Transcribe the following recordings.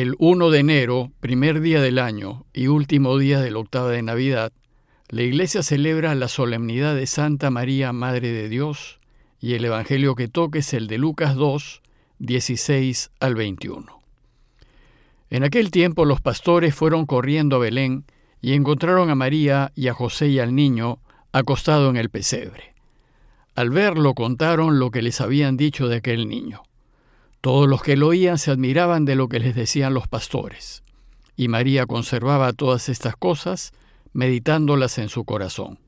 El 1 de enero, primer día del año y último día de la octava de Navidad, la Iglesia celebra la solemnidad de Santa María, Madre de Dios, y el Evangelio que toque es el de Lucas 2, 16 al 21. En aquel tiempo los pastores fueron corriendo a Belén y encontraron a María y a José y al niño acostado en el pesebre. Al verlo contaron lo que les habían dicho de aquel niño. Todos los que lo oían se admiraban de lo que les decían los pastores. Y María conservaba todas estas cosas, meditándolas en su corazón.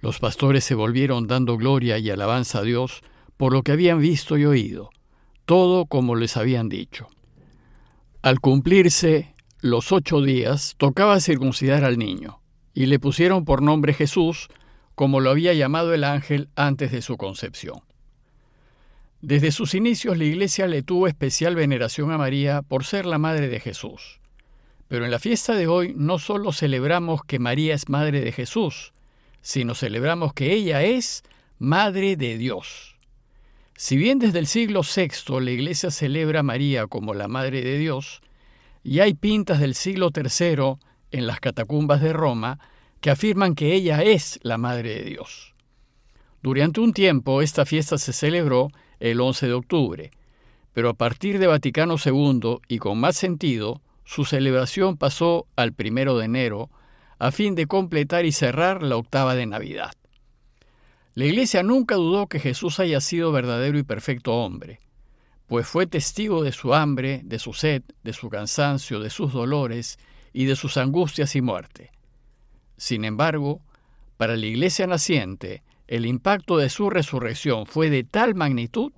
Los pastores se volvieron dando gloria y alabanza a Dios por lo que habían visto y oído, todo como les habían dicho. Al cumplirse los ocho días, tocaba circuncidar al niño, y le pusieron por nombre Jesús, como lo había llamado el ángel antes de su concepción. Desde sus inicios la Iglesia le tuvo especial veneración a María por ser la madre de Jesús. Pero en la fiesta de hoy no solo celebramos que María es madre de Jesús, sino celebramos que ella es madre de Dios. Si bien desde el siglo VI la Iglesia celebra a María como la madre de Dios, y hay pintas del siglo III en las catacumbas de Roma que afirman que ella es la madre de Dios. Durante un tiempo esta fiesta se celebró el 11 de octubre, pero a partir de Vaticano II y con más sentido, su celebración pasó al primero de enero a fin de completar y cerrar la octava de Navidad. La Iglesia nunca dudó que Jesús haya sido verdadero y perfecto hombre, pues fue testigo de su hambre, de su sed, de su cansancio, de sus dolores y de sus angustias y muerte. Sin embargo, para la Iglesia naciente, el impacto de su resurrección fue de tal magnitud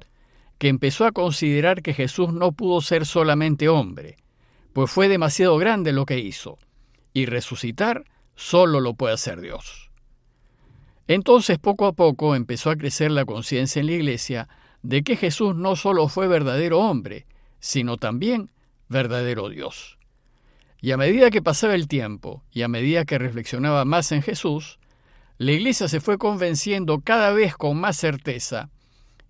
que empezó a considerar que Jesús no pudo ser solamente hombre, pues fue demasiado grande lo que hizo, y resucitar solo lo puede hacer Dios. Entonces poco a poco empezó a crecer la conciencia en la Iglesia de que Jesús no solo fue verdadero hombre, sino también verdadero Dios. Y a medida que pasaba el tiempo y a medida que reflexionaba más en Jesús, la Iglesia se fue convenciendo cada vez con más certeza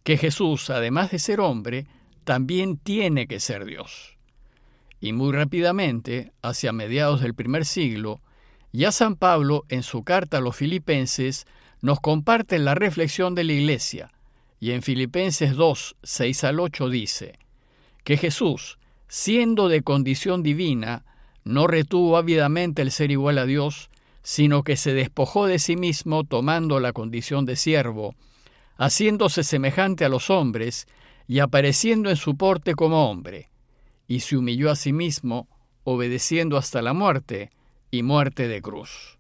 que Jesús, además de ser hombre, también tiene que ser Dios. Y muy rápidamente, hacia mediados del primer siglo, ya San Pablo, en su carta a los filipenses, nos comparte la reflexión de la Iglesia, y en Filipenses 2, 6 al 8 dice, que Jesús, siendo de condición divina, no retuvo ávidamente el ser igual a Dios, sino que se despojó de sí mismo tomando la condición de siervo, haciéndose semejante a los hombres y apareciendo en su porte como hombre, y se humilló a sí mismo, obedeciendo hasta la muerte y muerte de cruz.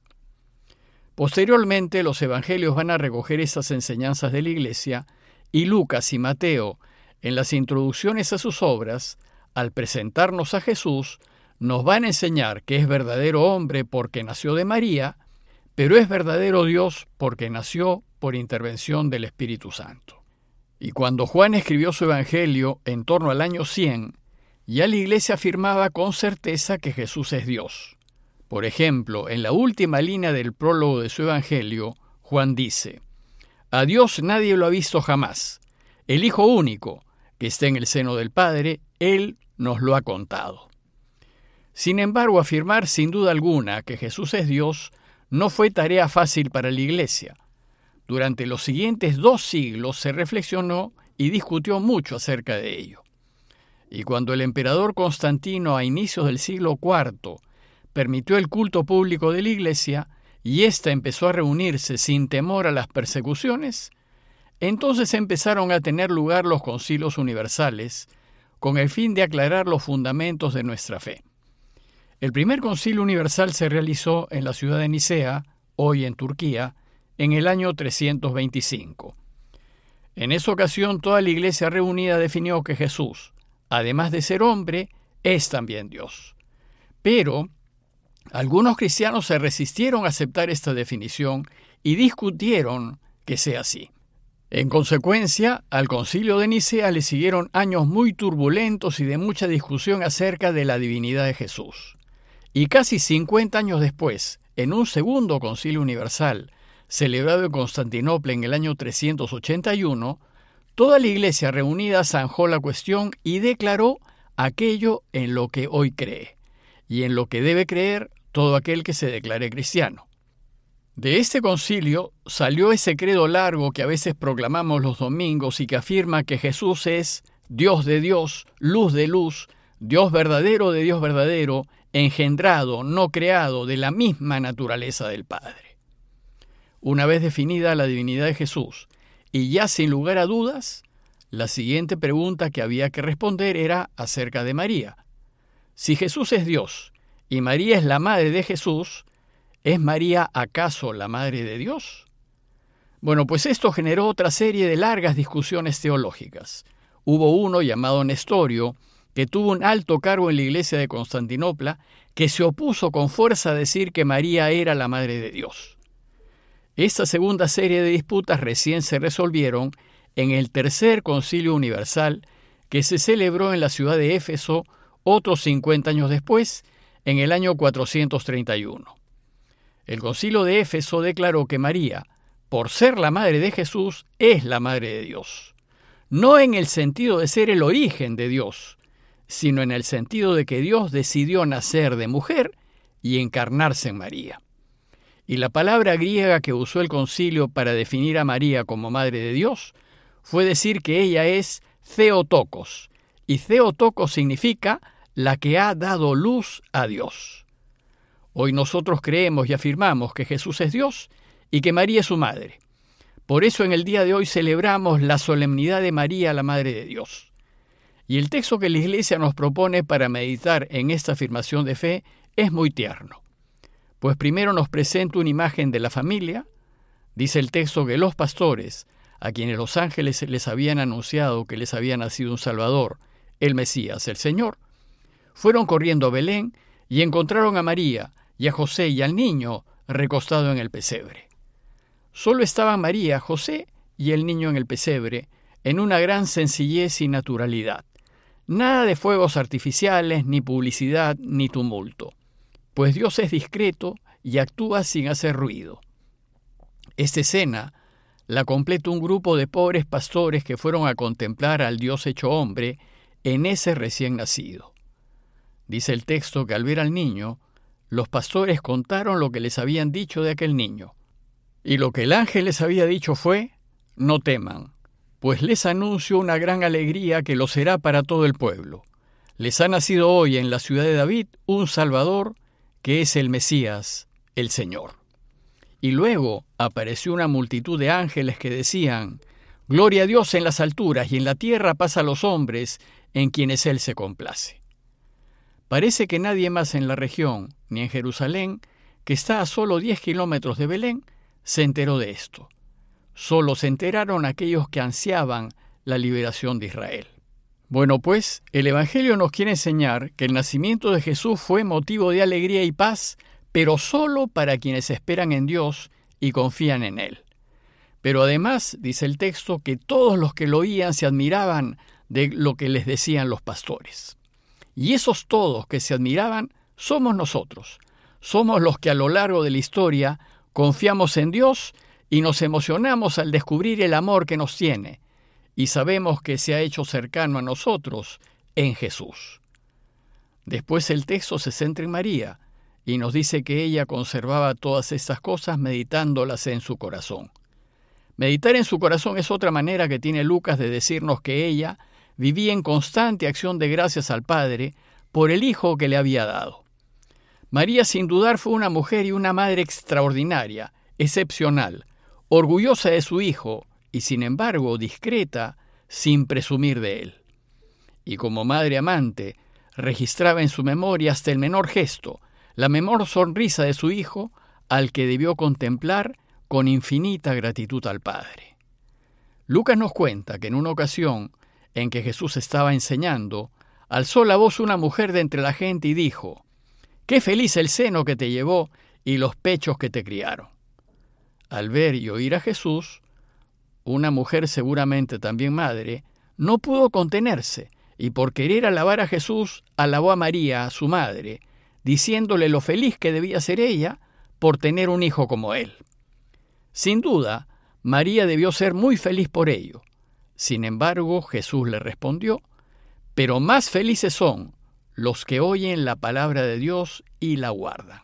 Posteriormente los evangelios van a recoger esas enseñanzas de la Iglesia y Lucas y Mateo, en las introducciones a sus obras, al presentarnos a Jesús, nos van a enseñar que es verdadero hombre porque nació de María, pero es verdadero Dios porque nació por intervención del Espíritu Santo. Y cuando Juan escribió su Evangelio en torno al año 100, ya la Iglesia afirmaba con certeza que Jesús es Dios. Por ejemplo, en la última línea del prólogo de su Evangelio, Juan dice, A Dios nadie lo ha visto jamás. El Hijo único, que está en el seno del Padre, Él nos lo ha contado. Sin embargo, afirmar sin duda alguna que Jesús es Dios no fue tarea fácil para la Iglesia. Durante los siguientes dos siglos se reflexionó y discutió mucho acerca de ello. Y cuando el emperador Constantino a inicios del siglo IV permitió el culto público de la Iglesia y ésta empezó a reunirse sin temor a las persecuciones, entonces empezaron a tener lugar los concilios universales con el fin de aclarar los fundamentos de nuestra fe. El primer concilio universal se realizó en la ciudad de Nicea, hoy en Turquía, en el año 325. En esa ocasión toda la iglesia reunida definió que Jesús, además de ser hombre, es también Dios. Pero algunos cristianos se resistieron a aceptar esta definición y discutieron que sea así. En consecuencia, al concilio de Nicea le siguieron años muy turbulentos y de mucha discusión acerca de la divinidad de Jesús. Y casi 50 años después, en un segundo concilio universal, celebrado en Constantinopla en el año 381, toda la iglesia reunida zanjó la cuestión y declaró aquello en lo que hoy cree, y en lo que debe creer todo aquel que se declare cristiano. De este concilio salió ese credo largo que a veces proclamamos los domingos y que afirma que Jesús es Dios de Dios, luz de luz, Dios verdadero de Dios verdadero, engendrado, no creado, de la misma naturaleza del Padre. Una vez definida la divinidad de Jesús, y ya sin lugar a dudas, la siguiente pregunta que había que responder era acerca de María. Si Jesús es Dios y María es la madre de Jesús, ¿Es María acaso la Madre de Dios? Bueno, pues esto generó otra serie de largas discusiones teológicas. Hubo uno llamado Nestorio, que tuvo un alto cargo en la iglesia de Constantinopla, que se opuso con fuerza a decir que María era la Madre de Dios. Esta segunda serie de disputas recién se resolvieron en el Tercer Concilio Universal, que se celebró en la ciudad de Éfeso otros 50 años después, en el año 431. El concilio de Éfeso declaró que María, por ser la madre de Jesús, es la madre de Dios. No en el sentido de ser el origen de Dios, sino en el sentido de que Dios decidió nacer de mujer y encarnarse en María. Y la palabra griega que usó el concilio para definir a María como madre de Dios fue decir que ella es Theotokos, y Theotokos significa la que ha dado luz a Dios. Hoy nosotros creemos y afirmamos que Jesús es Dios y que María es su madre. Por eso en el día de hoy celebramos la solemnidad de María, la Madre de Dios. Y el texto que la Iglesia nos propone para meditar en esta afirmación de fe es muy tierno. Pues primero nos presenta una imagen de la familia. Dice el texto que los pastores, a quienes los ángeles les habían anunciado que les había nacido un Salvador, el Mesías, el Señor, fueron corriendo a Belén y encontraron a María, y a José y al niño recostado en el pesebre. Solo estaban María, José y el niño en el pesebre, en una gran sencillez y naturalidad. Nada de fuegos artificiales, ni publicidad, ni tumulto, pues Dios es discreto y actúa sin hacer ruido. Esta escena la completa un grupo de pobres pastores que fueron a contemplar al Dios hecho hombre en ese recién nacido. Dice el texto que al ver al niño, los pastores contaron lo que les habían dicho de aquel niño. Y lo que el ángel les había dicho fue, no teman, pues les anuncio una gran alegría que lo será para todo el pueblo. Les ha nacido hoy en la ciudad de David un Salvador, que es el Mesías, el Señor. Y luego apareció una multitud de ángeles que decían, Gloria a Dios en las alturas y en la tierra paz a los hombres en quienes Él se complace. Parece que nadie más en la región, ni en Jerusalén, que está a solo 10 kilómetros de Belén, se enteró de esto. Solo se enteraron aquellos que ansiaban la liberación de Israel. Bueno, pues el Evangelio nos quiere enseñar que el nacimiento de Jesús fue motivo de alegría y paz, pero solo para quienes esperan en Dios y confían en Él. Pero además, dice el texto, que todos los que lo oían se admiraban de lo que les decían los pastores. Y esos todos que se admiraban somos nosotros. Somos los que a lo largo de la historia confiamos en Dios y nos emocionamos al descubrir el amor que nos tiene, y sabemos que se ha hecho cercano a nosotros en Jesús. Después el texto se centra en María y nos dice que ella conservaba todas estas cosas meditándolas en su corazón. Meditar en su corazón es otra manera que tiene Lucas de decirnos que ella vivía en constante acción de gracias al Padre por el Hijo que le había dado. María sin dudar fue una mujer y una madre extraordinaria, excepcional, orgullosa de su Hijo y sin embargo discreta, sin presumir de él. Y como madre amante, registraba en su memoria hasta el menor gesto, la menor sonrisa de su Hijo, al que debió contemplar con infinita gratitud al Padre. Lucas nos cuenta que en una ocasión en que Jesús estaba enseñando, alzó la voz una mujer de entre la gente y dijo, Qué feliz el seno que te llevó y los pechos que te criaron. Al ver y oír a Jesús, una mujer seguramente también madre, no pudo contenerse y por querer alabar a Jesús, alabó a María, su madre, diciéndole lo feliz que debía ser ella por tener un hijo como él. Sin duda, María debió ser muy feliz por ello, sin embargo, Jesús le respondió, pero más felices son los que oyen la palabra de Dios y la guardan.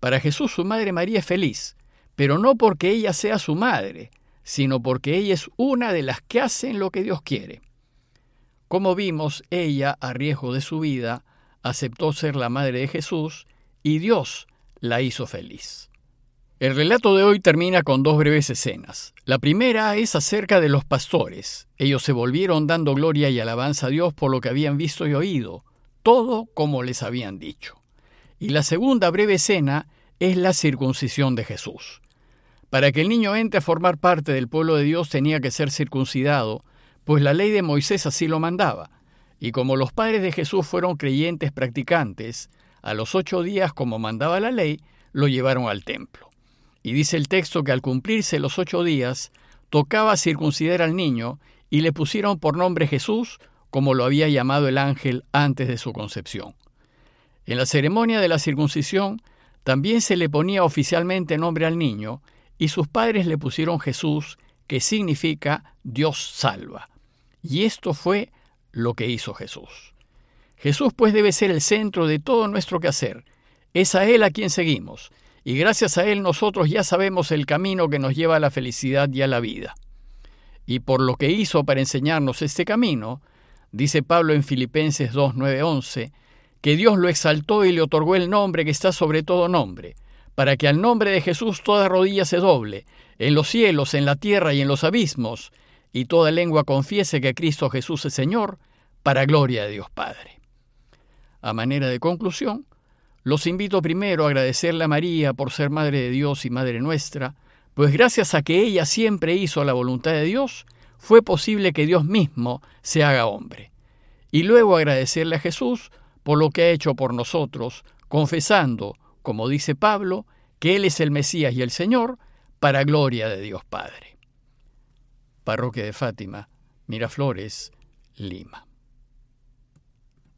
Para Jesús su madre María es feliz, pero no porque ella sea su madre, sino porque ella es una de las que hacen lo que Dios quiere. Como vimos, ella, a riesgo de su vida, aceptó ser la madre de Jesús y Dios la hizo feliz. El relato de hoy termina con dos breves escenas. La primera es acerca de los pastores. Ellos se volvieron dando gloria y alabanza a Dios por lo que habían visto y oído, todo como les habían dicho. Y la segunda breve escena es la circuncisión de Jesús. Para que el niño entre a formar parte del pueblo de Dios tenía que ser circuncidado, pues la ley de Moisés así lo mandaba. Y como los padres de Jesús fueron creyentes practicantes, a los ocho días, como mandaba la ley, lo llevaron al templo. Y dice el texto que al cumplirse los ocho días, tocaba circuncidar al niño y le pusieron por nombre Jesús, como lo había llamado el ángel antes de su concepción. En la ceremonia de la circuncisión también se le ponía oficialmente nombre al niño y sus padres le pusieron Jesús, que significa Dios salva. Y esto fue lo que hizo Jesús. Jesús pues debe ser el centro de todo nuestro quehacer. Es a Él a quien seguimos y gracias a Él nosotros ya sabemos el camino que nos lleva a la felicidad y a la vida. Y por lo que hizo para enseñarnos este camino, dice Pablo en Filipenses 2, 9, 11, que Dios lo exaltó y le otorgó el nombre que está sobre todo nombre, para que al nombre de Jesús toda rodilla se doble, en los cielos, en la tierra y en los abismos, y toda lengua confiese que Cristo Jesús es Señor, para gloria de Dios Padre. A manera de conclusión, los invito primero a agradecerle a María por ser Madre de Dios y Madre nuestra, pues gracias a que ella siempre hizo la voluntad de Dios, fue posible que Dios mismo se haga hombre. Y luego agradecerle a Jesús por lo que ha hecho por nosotros, confesando, como dice Pablo, que Él es el Mesías y el Señor, para gloria de Dios Padre. Parroquia de Fátima, Miraflores, Lima.